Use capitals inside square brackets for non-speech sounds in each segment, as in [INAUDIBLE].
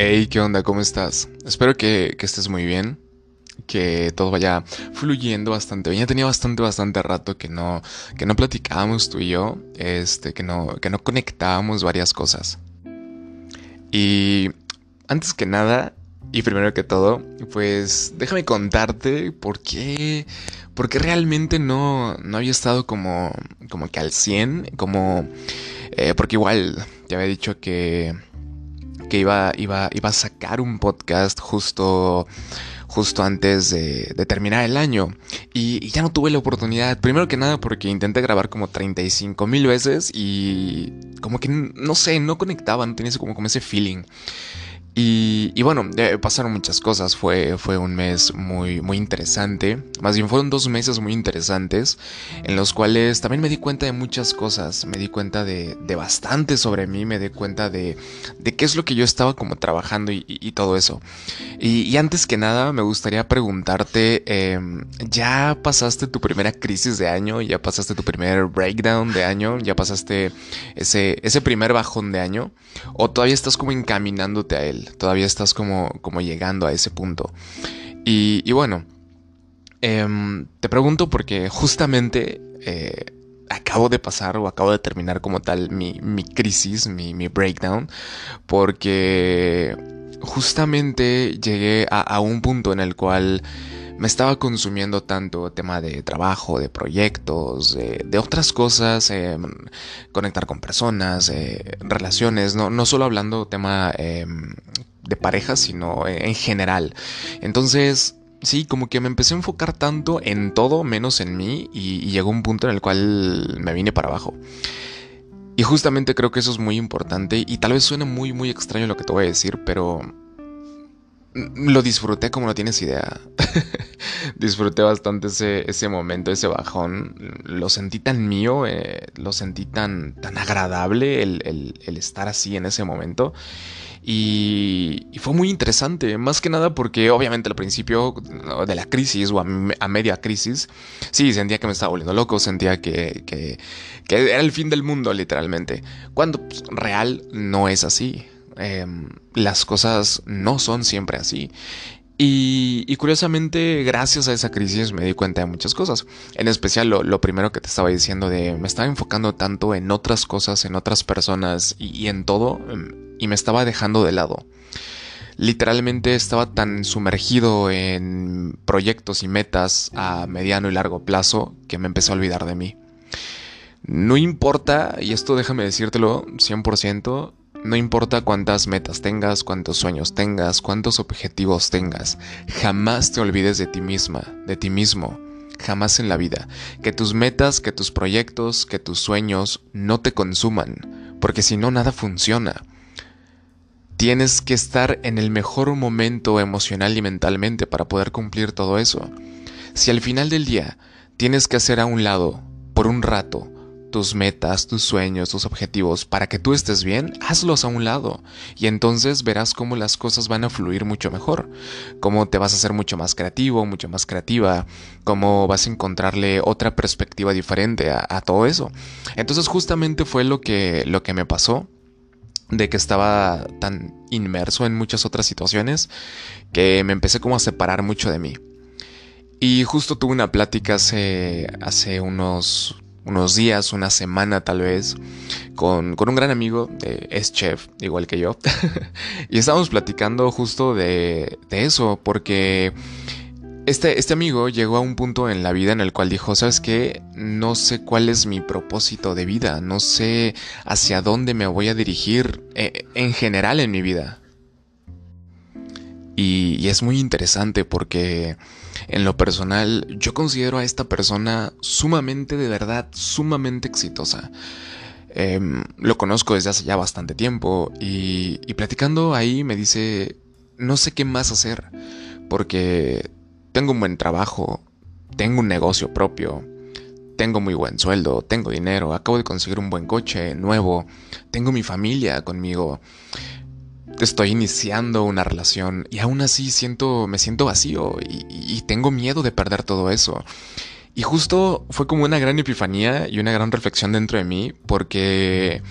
Hey, ¿qué onda? ¿Cómo estás? Espero que, estés muy bien, que todo vaya fluyendo bastante bien. Ya tenía bastante, bastante rato que no, que no platicábamos tú y yo, este, que no, que no conectábamos varias cosas. Y antes que nada, y primero que todo, pues déjame contarte por qué, por qué realmente no, no había estado como, como que al 100, como, eh, porque igual te había dicho que, que iba, iba, iba a sacar un podcast justo justo antes de, terminar el año. Y, ya no tuve la oportunidad. Primero que nada porque intenté grabar como 35 mil veces y como que no sé, no conectaba, no tenía como, como ese feeling. Y, bueno, pasaron muchas cosas. Fue, fue un mes muy, muy interesante. Más bien fueron dos meses muy interesantes en los cuales también me di cuenta de muchas cosas. Me di cuenta de, bastante sobre mí. Me di cuenta de, de, qué es lo que yo estaba como trabajando y, todo eso. Y, antes que nada, me gustaría preguntarte: em, ¿ya pasaste tu primera crisis de año? ¿Ya pasaste tu primer breakdown de año? ¿Ya pasaste ese, ese primer bajón de año? ¿O todavía estás como encaminándote a él? Todavía estás como, como llegando a ese punto. Y, bueno, em, te pregunto porque justamente eh, acabo de pasar o acabo de terminar como tal mi, crisis, mi, breakdown, porque justamente llegué a, un punto en el cual me estaba consumiendo tanto tema de trabajo, de proyectos, de, otras cosas, em, conectar con personas, eh, relaciones, no, no solo hablando tema em, de pareja, sino en general. Entonces, sí, como que me empecé a enfocar tanto en todo menos en mí y, llegó un punto en el cual me vine para abajo. Y justamente creo que eso es muy importante y tal vez suene muy, muy extraño lo que te voy a decir, pero lo disfruté como no tienes idea. [LAUGHS] disfruté bastante ese, ese, momento, ese bajón. Lo sentí tan mío, eh, lo sentí tan, tan agradable el, el estar así en ese momento. Y, fue muy interesante, más que nada porque obviamente al principio de la crisis o a, media crisis, sí, sentía que me estaba volviendo loco, sentía que, que, era el fin del mundo literalmente, cuando pues, real no es así. Em, las cosas no son siempre así. Y, curiosamente, gracias a esa crisis me di cuenta de muchas cosas. En especial lo, primero que te estaba diciendo de me estaba enfocando tanto en otras cosas, en otras personas y, en todo, em, y me estaba dejando de lado. Literalmente estaba tan sumergido en proyectos y metas a mediano y largo plazo que me empecé a olvidar de mí. No importa, y esto déjame decírtelo 100%, no importa cuántas metas tengas, cuántos sueños tengas, cuántos objetivos tengas, jamás te olvides de ti misma, de ti mismo, jamás en la vida. Que tus metas, que tus proyectos, que tus sueños no te consuman, porque si no nada funciona. Tienes que estar en el mejor momento emocional y mentalmente para poder cumplir todo eso. Si al final del día tienes que hacer a un lado, por un rato, tus metas, tus sueños, tus objetivos para que tú estés bien, hazlos a un lado y entonces verás cómo las cosas van a fluir mucho mejor, cómo te vas a hacer mucho más creativo, mucho más creativa, cómo vas a encontrarle otra perspectiva diferente a, todo eso. Entonces justamente fue lo que, lo que me pasó de que estaba tan inmerso en muchas otras situaciones que me empecé como a separar mucho de mí. Y justo tuve una plática hace, hace unos unos días, una semana tal vez, con, un gran amigo, eh, es chef, igual que yo, [LAUGHS] y estábamos platicando justo de, eso, porque este, este amigo llegó a un punto en la vida en el cual dijo, ¿sabes qué? No sé cuál es mi propósito de vida, no sé hacia dónde me voy a dirigir eh, en general en mi vida. y es muy interesante porque en lo personal, yo considero a esta persona sumamente, de verdad, sumamente exitosa. Em, lo conozco desde hace ya bastante tiempo y, y platicando ahí me dice, no sé qué más hacer, porque tengo un buen trabajo, tengo un negocio propio, tengo muy buen sueldo, tengo dinero, acabo de conseguir un buen coche nuevo, tengo mi familia conmigo estoy iniciando una relación y aún así siento, me siento vacío y, tengo miedo de perder todo eso. Y justo fue como una gran epifanía y una gran reflexión dentro de mí porque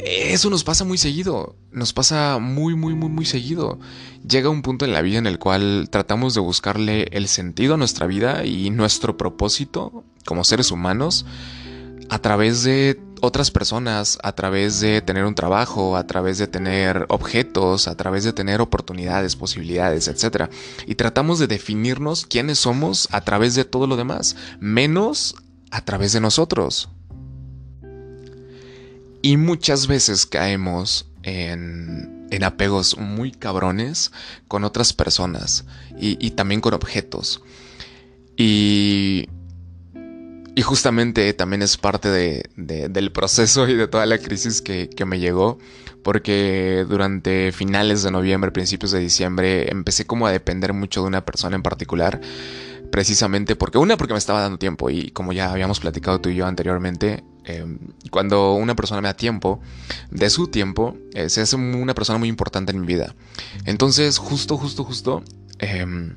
eso nos pasa muy seguido, nos pasa muy, muy, muy, muy seguido. Llega un punto en la vida en el cual tratamos de buscarle el sentido a nuestra vida y nuestro propósito como seres humanos a través de otras personas, a través de tener un trabajo, a través de tener objetos, a través de tener oportunidades, posibilidades, etc. Y tratamos de definirnos quiénes somos a través de todo lo demás, menos a través de nosotros. Y muchas veces caemos en, en apegos muy cabrones con otras personas y, también con objetos. Y, y justamente también es parte de, del proceso y de toda la crisis que, que me llegó, porque durante finales de noviembre, principios de diciembre, empecé como a depender mucho de una persona en particular precisamente porque una porque me estaba dando tiempo y como ya habíamos platicado tú y yo anteriormente, em, cuando una persona me da tiempo, de su tiempo, eh, se hace una persona muy importante en mi vida. Entonces, justo, justo, justo, em,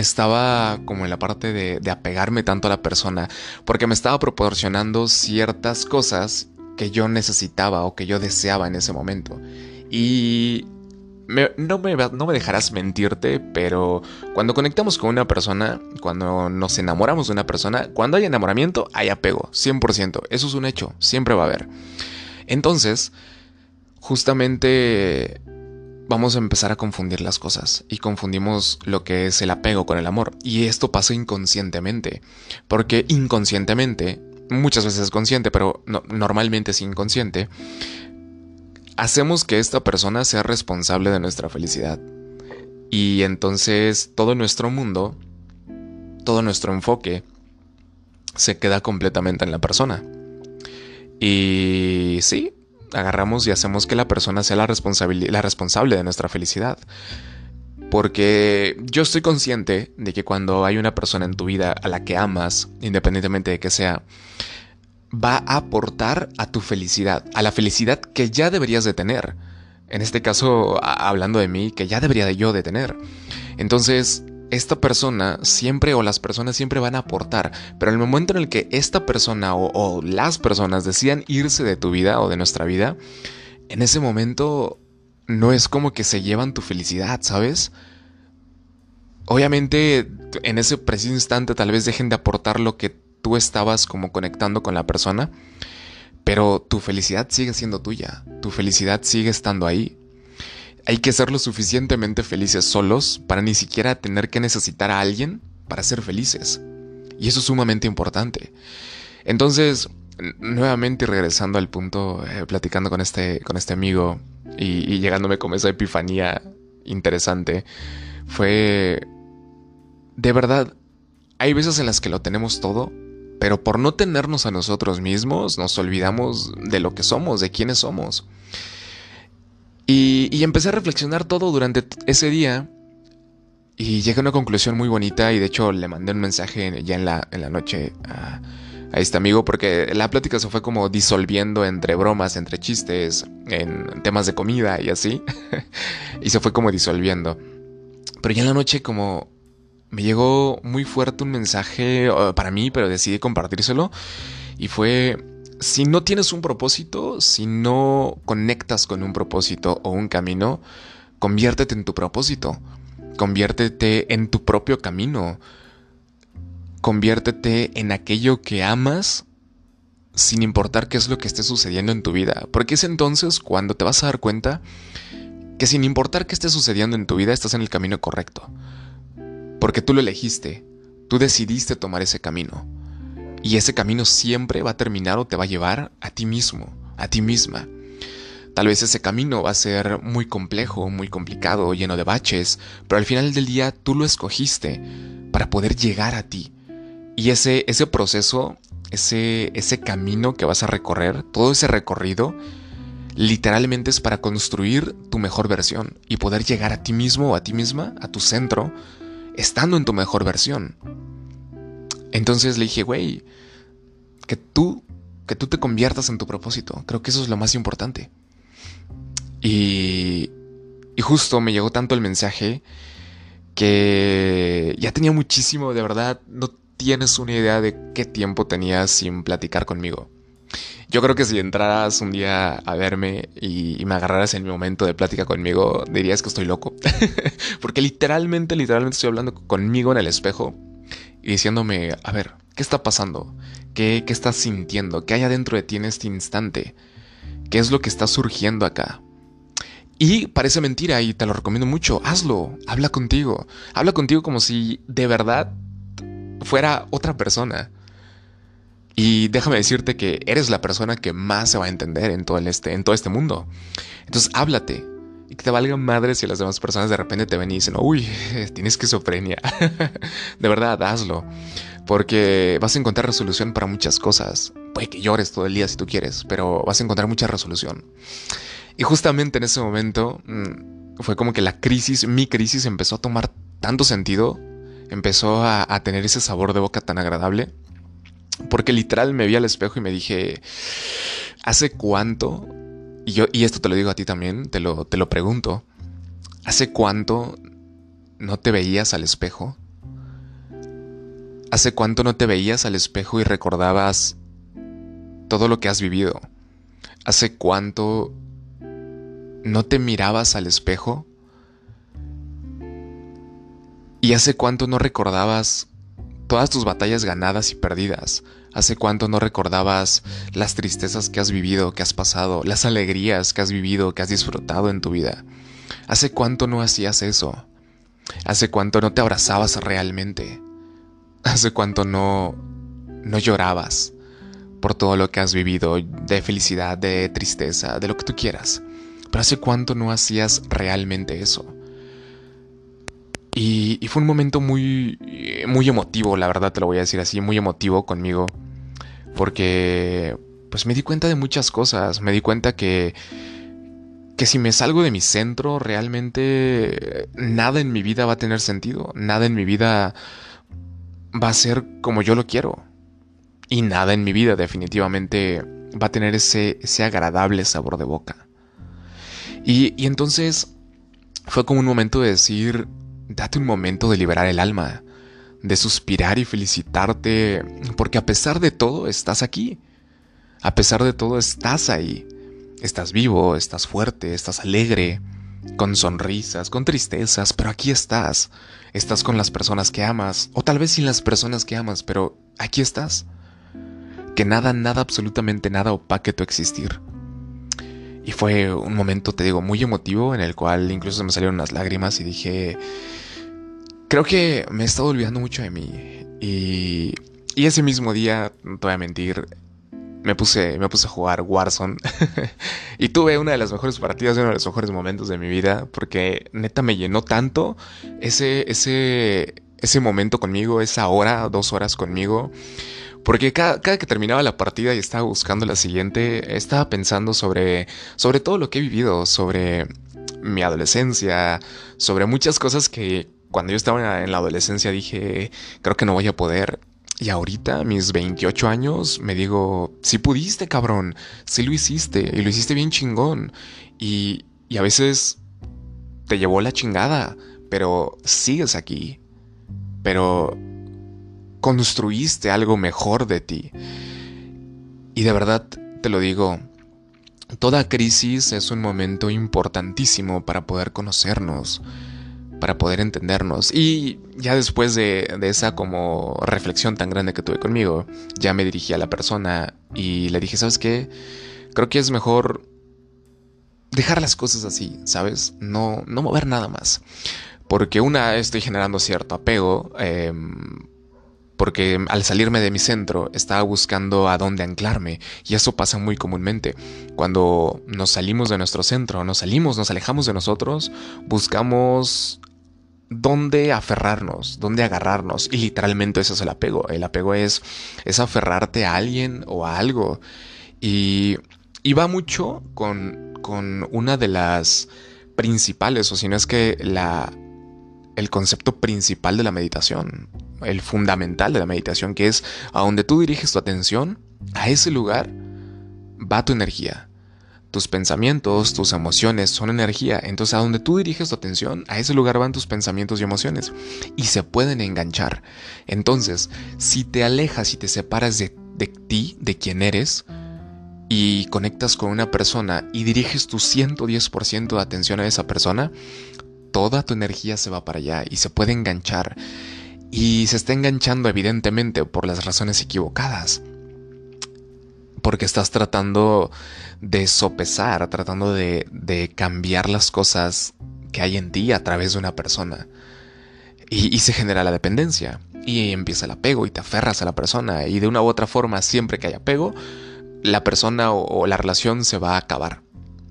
estaba como en la parte de, apegarme tanto a la persona, porque me estaba proporcionando ciertas cosas que yo necesitaba o que yo deseaba en ese momento. Y no, me, no me dejarás mentirte, pero cuando conectamos con una persona, cuando nos enamoramos de una persona, cuando hay enamoramiento, hay apego, 100%. Eso es un hecho, siempre va a haber. Entonces, justamente vamos a empezar a confundir las cosas y confundimos lo que es el apego con el amor. Y esto pasa inconscientemente, porque inconscientemente, muchas veces es consciente, pero normalmente es inconsciente, hacemos que esta persona sea responsable de nuestra felicidad. Y entonces todo nuestro mundo, todo nuestro enfoque, se queda completamente en la persona. Y sí, agarramos y hacemos que la persona sea la, la responsable de nuestra felicidad. Porque yo estoy consciente de que cuando hay una persona en tu vida a la que amas, independientemente de que sea, va a aportar a tu felicidad, a la felicidad que ya deberías de tener. En este caso, hablando de mí, que ya debería de yo de tener. Entonces, esta persona siempre o las personas siempre van a aportar, pero en el momento en el que esta persona o, las personas decidan irse de tu vida o de nuestra vida, en ese momento no es como que se llevan tu felicidad, ¿sabes? Obviamente, en ese preciso instante tal vez dejen de aportar lo que tú estabas como conectando con la persona, pero tu felicidad sigue siendo tuya, tu felicidad sigue estando ahí. Hay que ser lo suficientemente felices solos para ni siquiera tener que necesitar a alguien para ser felices. Y eso es sumamente importante. Entonces, nuevamente regresando al punto, eh, platicando con este, con este amigo y, y llegándome con esa epifanía interesante, fue... De verdad, hay veces en las que lo tenemos todo pero por no tenernos a nosotros mismos nos olvidamos de lo que somos, de quiénes somos. Y, empecé a reflexionar todo durante ese día y llegué a una conclusión muy bonita y de hecho le mandé un mensaje ya en la, en la noche a, este amigo porque la plática se fue como disolviendo entre bromas, entre chistes, en temas de comida y así. [LAUGHS] y se fue como disolviendo. Pero ya en la noche como me llegó muy fuerte un mensaje para mí, pero decidí compartírselo. Y fue, si no tienes un propósito, si no conectas con un propósito o un camino, conviértete en tu propósito. Conviértete en tu propio camino. Conviértete en aquello que amas sin importar qué es lo que esté sucediendo en tu vida. Porque es entonces cuando te vas a dar cuenta que sin importar qué esté sucediendo en tu vida, estás en el camino correcto. Porque tú lo elegiste, tú decidiste tomar ese camino. Y ese camino siempre va a terminar o te va a llevar a ti mismo, a ti misma. Tal vez ese camino va a ser muy complejo, muy complicado, lleno de baches, pero al final del día tú lo escogiste para poder llegar a ti. Y ese, ese proceso, ese, ese camino que vas a recorrer, todo ese recorrido, literalmente es para construir tu mejor versión y poder llegar a ti mismo o a ti misma, a tu centro, estando en tu mejor versión. Entonces le dije, güey, que tú, que tú te conviertas en tu propósito. Creo que eso es lo más importante. Y, y justo me llegó tanto el mensaje que ya tenía muchísimo, de verdad, no tienes una idea de qué tiempo tenía sin platicar conmigo. Yo creo que si entraras un día a verme y, me agarraras en mi momento de plática conmigo, dirías que estoy loco. [LAUGHS] Porque literalmente, literalmente estoy hablando conmigo en el espejo y diciéndome, a ver, ¿qué está pasando? ¿Qué, ¿Qué estás sintiendo? ¿Qué hay adentro de ti en este instante? ¿Qué es lo que está surgiendo acá? Y parece mentira y te lo recomiendo mucho. Hazlo, habla contigo. Habla contigo como si de verdad fuera otra persona. Y déjame decirte que eres la persona que más se va a entender en todo, este, en todo este mundo. Entonces háblate. Y que te valga madre si las demás personas de repente te ven y dicen, uy, [LAUGHS] tienes esquizofrenia. [LAUGHS] de verdad, hazlo. Porque vas a encontrar resolución para muchas cosas. Puede que llores todo el día si tú quieres, pero vas a encontrar mucha resolución. Y justamente en ese momento mm, fue como que la crisis, mi crisis empezó a tomar tanto sentido, empezó a, tener ese sabor de boca tan agradable, porque literal me vi al espejo y me dije, ¿hace cuánto? Y yo, y esto te lo digo a ti también, te lo, te lo pregunto, ¿hace cuánto no te veías al espejo? ¿Hace cuánto no te veías al espejo y recordabas todo lo que has vivido? ¿Hace cuánto ¿No te mirabas al espejo? ¿Y hace cuánto no recordabas todas tus batallas ganadas y perdidas? ¿Hace cuánto no recordabas las tristezas que has vivido, que has pasado, las alegrías que has vivido, que has disfrutado en tu vida? ¿Hace cuánto no hacías eso? ¿Hace cuánto no te abrazabas realmente? ¿Hace cuánto no no llorabas por todo lo que has vivido de felicidad, de tristeza, de lo que tú quieras? Pero hace cuánto no hacías realmente eso. Y, fue un momento muy, muy emotivo, la verdad te lo voy a decir así, muy emotivo conmigo. Porque pues me di cuenta de muchas cosas. Me di cuenta que, que si me salgo de mi centro, realmente nada en mi vida va a tener sentido. Nada en mi vida va a ser como yo lo quiero. Y nada en mi vida definitivamente va a tener ese, ese agradable sabor de boca. Y, entonces fue como un momento de decir, date un momento de liberar el alma, de suspirar y felicitarte, porque a pesar de todo estás aquí. A pesar de todo estás ahí. Estás vivo, estás fuerte, estás alegre, con sonrisas, con tristezas, pero aquí estás. Estás con las personas que amas, o tal vez sin las personas que amas, pero aquí estás. Que nada, nada, absolutamente nada opaque tu existir. Y fue un momento, te digo, muy emotivo en el cual incluso se me salieron unas lágrimas y dije, creo que me he estado olvidando mucho de mí. Y, y ese mismo día, no te voy a mentir, me puse, me puse a jugar Warzone [LAUGHS] y tuve una de las mejores partidas, uno de los mejores momentos de mi vida, porque neta me llenó tanto ese, ese, ese momento conmigo, esa hora, dos horas conmigo. Porque cada, que terminaba la partida y estaba buscando la siguiente, estaba pensando sobre, sobre todo lo que he vivido, sobre mi adolescencia, sobre muchas cosas que cuando yo estaba en la adolescencia dije, creo que no voy a poder. Y ahorita, mis 28 años, me digo, sí pudiste, cabrón, sí lo hiciste, y lo hiciste bien chingón. Y, y a veces te llevó la chingada, pero sigues aquí. Pero construiste algo mejor de ti. Y de verdad te lo digo, toda crisis es un momento importantísimo para poder conocernos, para poder entendernos. Y ya después de, esa como reflexión tan grande que tuve conmigo, ya me dirigí a la persona y le dije, ¿sabes qué? Creo que es mejor dejar las cosas así, ¿sabes? No, no mover nada más. Porque una, estoy generando cierto apego. Eh, porque al salirme de mi centro estaba buscando a dónde anclarme y eso pasa muy comúnmente. Cuando nos salimos de nuestro centro, nos salimos, nos alejamos de nosotros, buscamos dónde aferrarnos, dónde agarrarnos y literalmente eso es el apego. El apego es, es aferrarte a alguien o a algo y, y va mucho con, con una de las principales o si no es que la el concepto principal de la meditación, el fundamental de la meditación, que es a donde tú diriges tu atención, a ese lugar va tu energía. Tus pensamientos, tus emociones son energía. Entonces, a donde tú diriges tu atención, a ese lugar van tus pensamientos y emociones. Y se pueden enganchar. Entonces, si te alejas y te separas de, de ti, de quién eres, y conectas con una persona y diriges tu 110% de atención a esa persona, toda tu energía se va para allá y se puede enganchar. Y se está enganchando evidentemente por las razones equivocadas. Porque estás tratando de sopesar, tratando de, cambiar las cosas que hay en ti a través de una persona. Y, se genera la dependencia. Y empieza el apego y te aferras a la persona. Y de una u otra forma, siempre que hay apego, la persona o, la relación se va a acabar.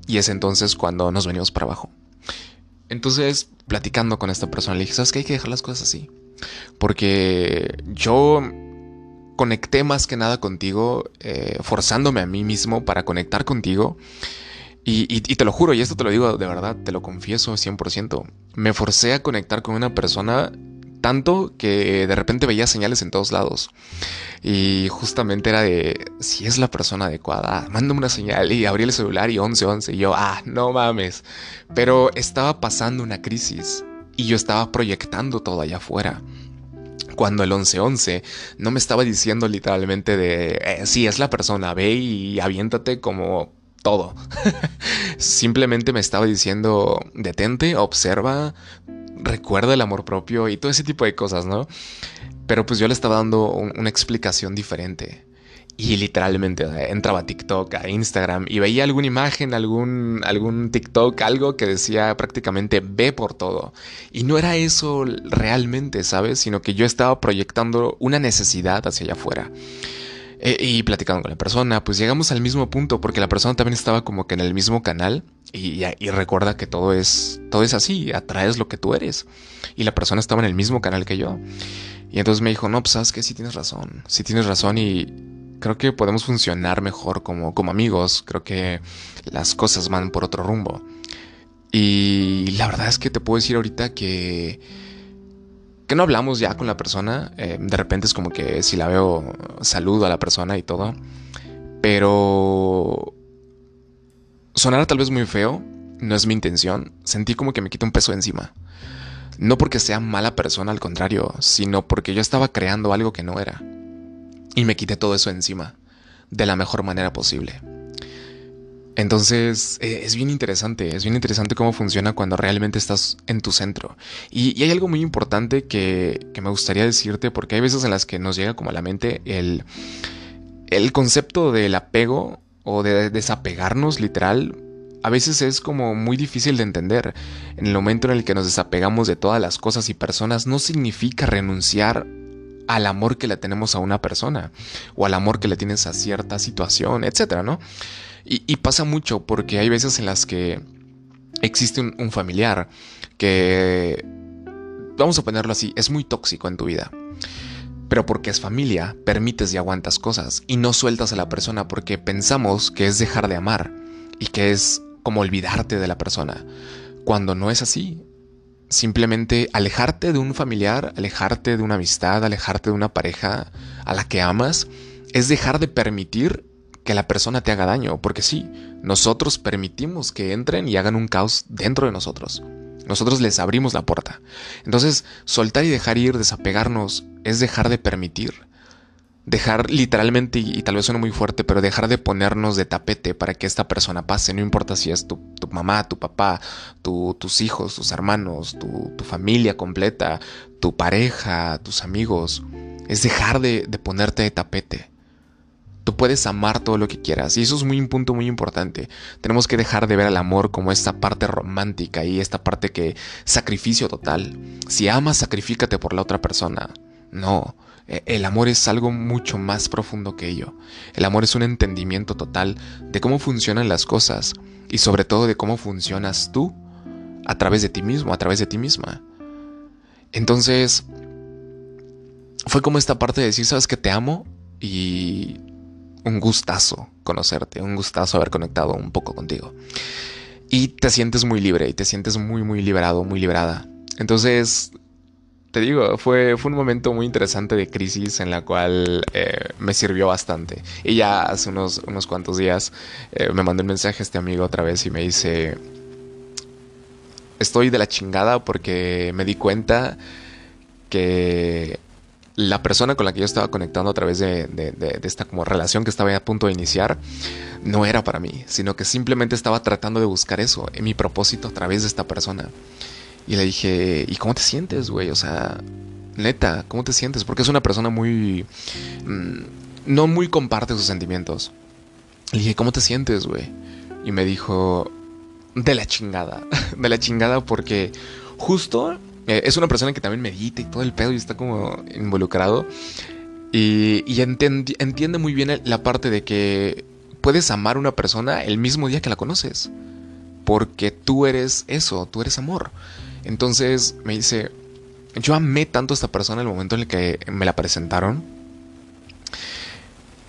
Y es entonces cuando nos venimos para abajo. Entonces, platicando con esta persona, le dije, ¿sabes qué? Hay que dejar las cosas así. Porque yo conecté más que nada contigo, eh, forzándome a mí mismo para conectar contigo. Y, y, te lo juro, y esto te lo digo de verdad, te lo confieso 100%. Me forcé a conectar con una persona tanto que de repente veía señales en todos lados. Y justamente era de, si es la persona adecuada, mándame una señal. Y abrí el celular y 11, 11. Y yo, ah, no mames. Pero estaba pasando una crisis y yo estaba proyectando todo allá afuera. Cuando el 1111 no me estaba diciendo literalmente de, eh, si es la persona, ve y aviéntate como todo. [LAUGHS] Simplemente me estaba diciendo, detente, observa, recuerda el amor propio y todo ese tipo de cosas, ¿no? Pero pues yo le estaba dando una explicación diferente. Y literalmente entraba a TikTok, a Instagram y veía alguna imagen, algún, algún TikTok, algo que decía prácticamente ve por todo. Y no era eso realmente, ¿sabes? Sino que yo estaba proyectando una necesidad hacia allá afuera. Eh, y platicando con la persona, pues llegamos al mismo punto porque la persona también estaba como que en el mismo canal y, recuerda que todo es, todo es así, atraes lo que tú eres. Y la persona estaba en el mismo canal que yo. Y entonces me dijo, no, pues sabes que sí tienes razón, sí tienes razón y creo que podemos funcionar mejor como, como amigos, creo que las cosas van por otro rumbo. Y la verdad es que te puedo decir ahorita que que no hablamos ya con la persona. Eh, de repente es como que si la veo, saludo a la persona y todo. Pero sonara tal vez muy feo, no es mi intención. Sentí como que me quita un peso encima. No porque sea mala persona, al contrario, sino porque yo estaba creando algo que no era. Y me quité todo eso encima, de la mejor manera posible. Entonces eh, es bien interesante, es bien interesante cómo funciona cuando realmente estás en tu centro. Y, hay algo muy importante que, me gustaría decirte, porque hay veces en las que nos llega como a la mente el, el concepto del apego o de desapegarnos literal. A veces es como muy difícil de entender. En el momento en el que nos desapegamos de todas las cosas y personas no significa renunciar al amor que le tenemos a una persona o al amor que le tienes a cierta situación, etcétera, ¿no? Y, pasa mucho porque hay veces en las que existe un, familiar que, vamos a ponerlo así, es muy tóxico en tu vida. Pero porque es familia, permites y aguantas cosas y no sueltas a la persona porque pensamos que es dejar de amar y que es como olvidarte de la persona. Cuando no es así, simplemente alejarte de un familiar, alejarte de una amistad, alejarte de una pareja a la que amas, es dejar de permitir que la persona te haga daño, porque sí, nosotros permitimos que entren y hagan un caos dentro de nosotros. Nosotros les abrimos la puerta. Entonces, soltar y dejar ir, desapegarnos, es dejar de permitir. Dejar literalmente, y, tal vez suene muy fuerte, pero dejar de ponernos de tapete para que esta persona pase. No importa si es tu, mamá, tu papá, tus hijos, tus hermanos, tu, familia completa, tu pareja, tus amigos. Es dejar de ponerte de tapete Tú puedes amar todo lo que quieras y eso es muy un punto muy importante. Tenemos que dejar de ver al amor como esta parte romántica y esta parte que sacrificio total. Si amas, sacrifícate por la otra persona. No, e, el amor es algo mucho más profundo que ello. El amor es un entendimiento total de cómo funcionan las cosas y sobre todo de cómo funcionas tú a través de ti mismo, a través de ti misma. Entonces, fue como esta parte de decir, sabes que te amo y un gustazo conocerte, un gustazo haber conectado un poco contigo. Y te sientes muy libre y te sientes muy, muy liberado, muy liberada. Entonces, te digo, fue, fue un momento muy interesante de crisis en la cual eh, me sirvió bastante. Y ya hace unos, unos cuantos días eh, me mandó un mensaje a este amigo otra vez y me dice, estoy de la chingada porque me di cuenta que la persona con la que yo estaba conectando a través de, esta como relación que estaba a punto de iniciar, no era para mí, sino que simplemente estaba tratando de buscar eso, en mi propósito a través de esta persona. Y le dije, ¿y cómo te sientes, güey? O sea, neta, ¿cómo te sientes? Porque es una persona muy... Mm, no muy comparte sus sentimientos. Le dije, ¿cómo te sientes, güey? Y me dijo, de la chingada. [LAUGHS] de la chingada porque justo eh, es una persona que también medita y todo el pedo y está como involucrado. Y, y entiende muy bien la parte de que puedes amar a una persona el mismo día que la conoces. Porque tú eres eso, tú eres amor. Entonces me dice, yo amé tanto a esta persona el momento en el que me la presentaron.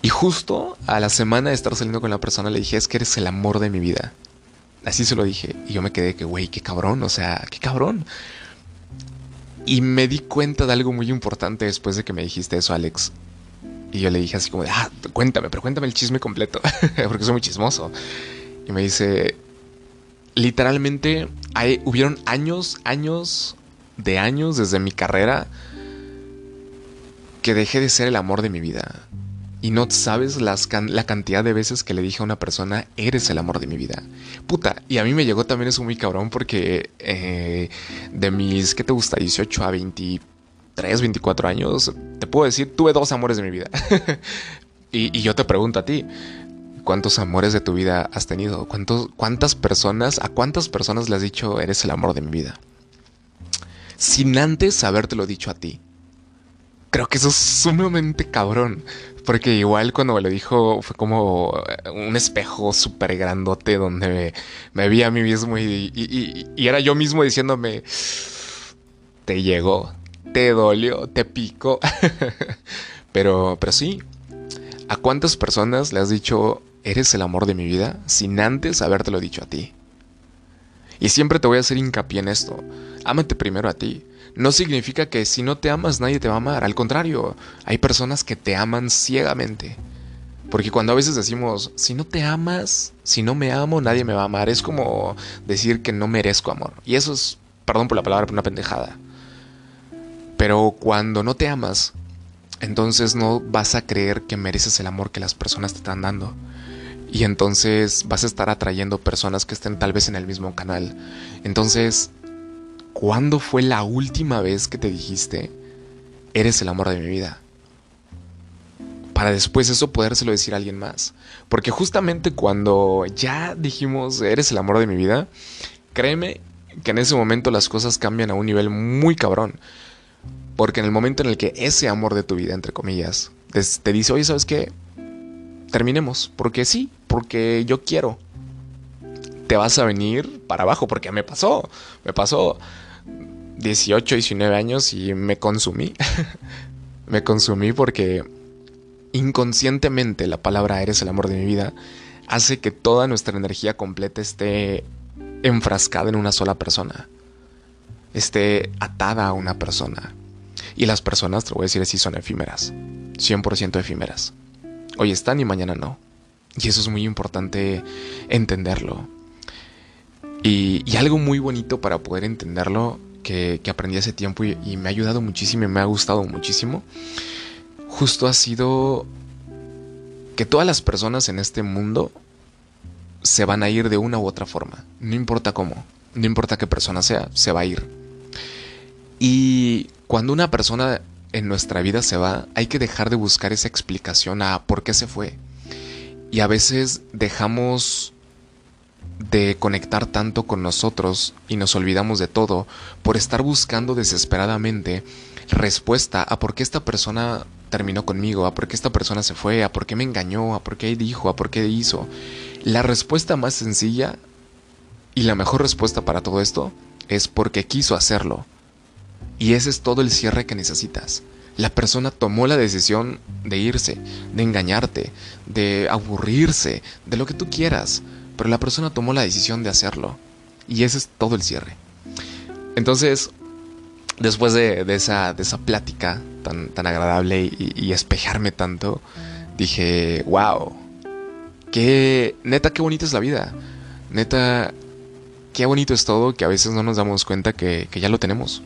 Y justo a la semana de estar saliendo con la persona le dije, es que eres el amor de mi vida. Así se lo dije. Y yo me quedé que, güey, qué cabrón, o sea, qué cabrón. Y me di cuenta de algo muy importante después de que me dijiste eso, Alex. Y yo le dije así como de, ah, cuéntame, pero cuéntame el chisme completo, [LAUGHS] porque soy muy chismoso. Y me dice, literalmente, hay, hubieron años, años de años desde mi carrera que dejé de ser el amor de mi vida. Y no sabes la cantidad de veces que le dije a una persona, eres el amor de mi vida. Puta, y a mí me llegó también eso muy cabrón porque eh, de mis, ¿qué te gusta? 18 a 23, 24 años, te puedo decir, tuve dos amores de mi vida. [LAUGHS] y, y, yo te pregunto a ti, ¿cuántos amores de tu vida has tenido? ¿Cuántos, ¿Cuántas personas, a cuántas personas le has dicho, eres el amor de mi vida? Sin antes habértelo dicho a ti. Creo que eso es sumamente cabrón. Porque igual cuando me lo dijo fue como eh, un espejo súper grandote donde me, vi a mí mismo y, era yo mismo diciéndome, te llegó, te dolió, te picó. [LAUGHS] pero, pero sí, ¿a cuántas personas le has dicho, eres el amor de mi vida sin antes habértelo dicho a ti? Y siempre te voy a hacer hincapié en esto. Ámate primero a ti no significa que si no te amas nadie te va a amar. Al contrario, hay personas que te aman ciegamente. Porque cuando a veces decimos, si no te amas, si no me amo, nadie me va a amar, es como decir que no merezco amor. Y eso es, perdón por la palabra, una pendejada. Pero cuando no te amas, entonces no vas a creer que mereces el amor que las personas te están dando. Y entonces vas a estar atrayendo personas que estén tal vez en el mismo canal. Entonces ¿Cuándo fue la última vez que te dijiste, eres el amor de mi vida? Para después eso podérselo decir a alguien más. Porque justamente cuando ya dijimos, eres el amor de mi vida, créeme que en ese momento las cosas cambian a un nivel muy cabrón. Porque en el momento en el que ese amor de tu vida, entre comillas, te, dice, oye, ¿sabes qué? Terminemos. Porque sí, porque yo quiero. Te vas a venir para abajo, porque me pasó. Me pasó. 18, 19 años y me consumí. [LAUGHS] me consumí porque inconscientemente la palabra eres el amor de mi vida hace que toda nuestra energía completa esté enfrascada en una sola persona. Esté atada a una persona. Y las personas, te voy a decir así, son efímeras. 100% efímeras. Hoy están y mañana no. Y eso es muy importante entenderlo. Y, y algo muy bonito para poder entenderlo que, aprendí hace tiempo y, me ha ayudado muchísimo y me ha gustado muchísimo, justo ha sido que todas las personas en este mundo se van a ir de una u otra forma. No importa cómo, no importa qué persona sea, se va a ir. Y cuando una persona en nuestra vida se va, hay que dejar de buscar esa explicación a por qué se fue. Y a veces dejamos de conectar tanto con nosotros y nos olvidamos de todo por estar buscando desesperadamente respuesta a por qué esta persona terminó conmigo, a por qué esta persona se fue, a por qué me engañó, a por qué dijo, a por qué hizo. La respuesta más sencilla y la mejor respuesta para todo esto es porque quiso hacerlo. Y ese es todo el cierre que necesitas. La persona tomó la decisión de irse, de engañarte, de aburrirse, de lo que tú quieras pero la persona tomó la decisión de hacerlo. Y ese es todo el cierre. Entonces, después de, esa, plática tan, agradable y, y, espejarme tanto, dije, wow, qué, neta, qué bonita es la vida. Neta, qué bonito es todo que a veces no nos damos cuenta que ya lo tenemos.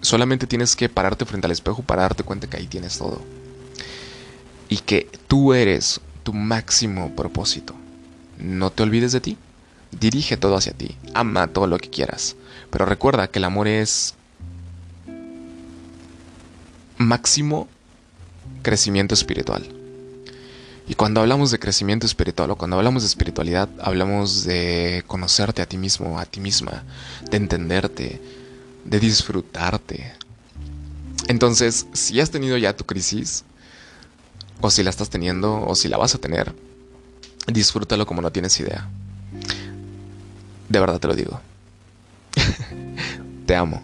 Solamente tienes que pararte frente al espejo para darte cuenta que ahí tienes todo. Y que tú eres tu máximo propósito no te olvides de ti. Dirige todo hacia ti. Ama todo lo que quieras. Pero recuerda que el amor es máximo crecimiento espiritual. Y cuando hablamos de crecimiento espiritual o cuando hablamos de espiritualidad, hablamos de conocerte a ti mismo, a ti misma, de entenderte, de disfrutarte. Entonces, si has tenido ya tu crisis, o si la estás teniendo, o si la vas a tener, disfrútalo como no tienes idea. De verdad te lo digo. [LAUGHS] te amo.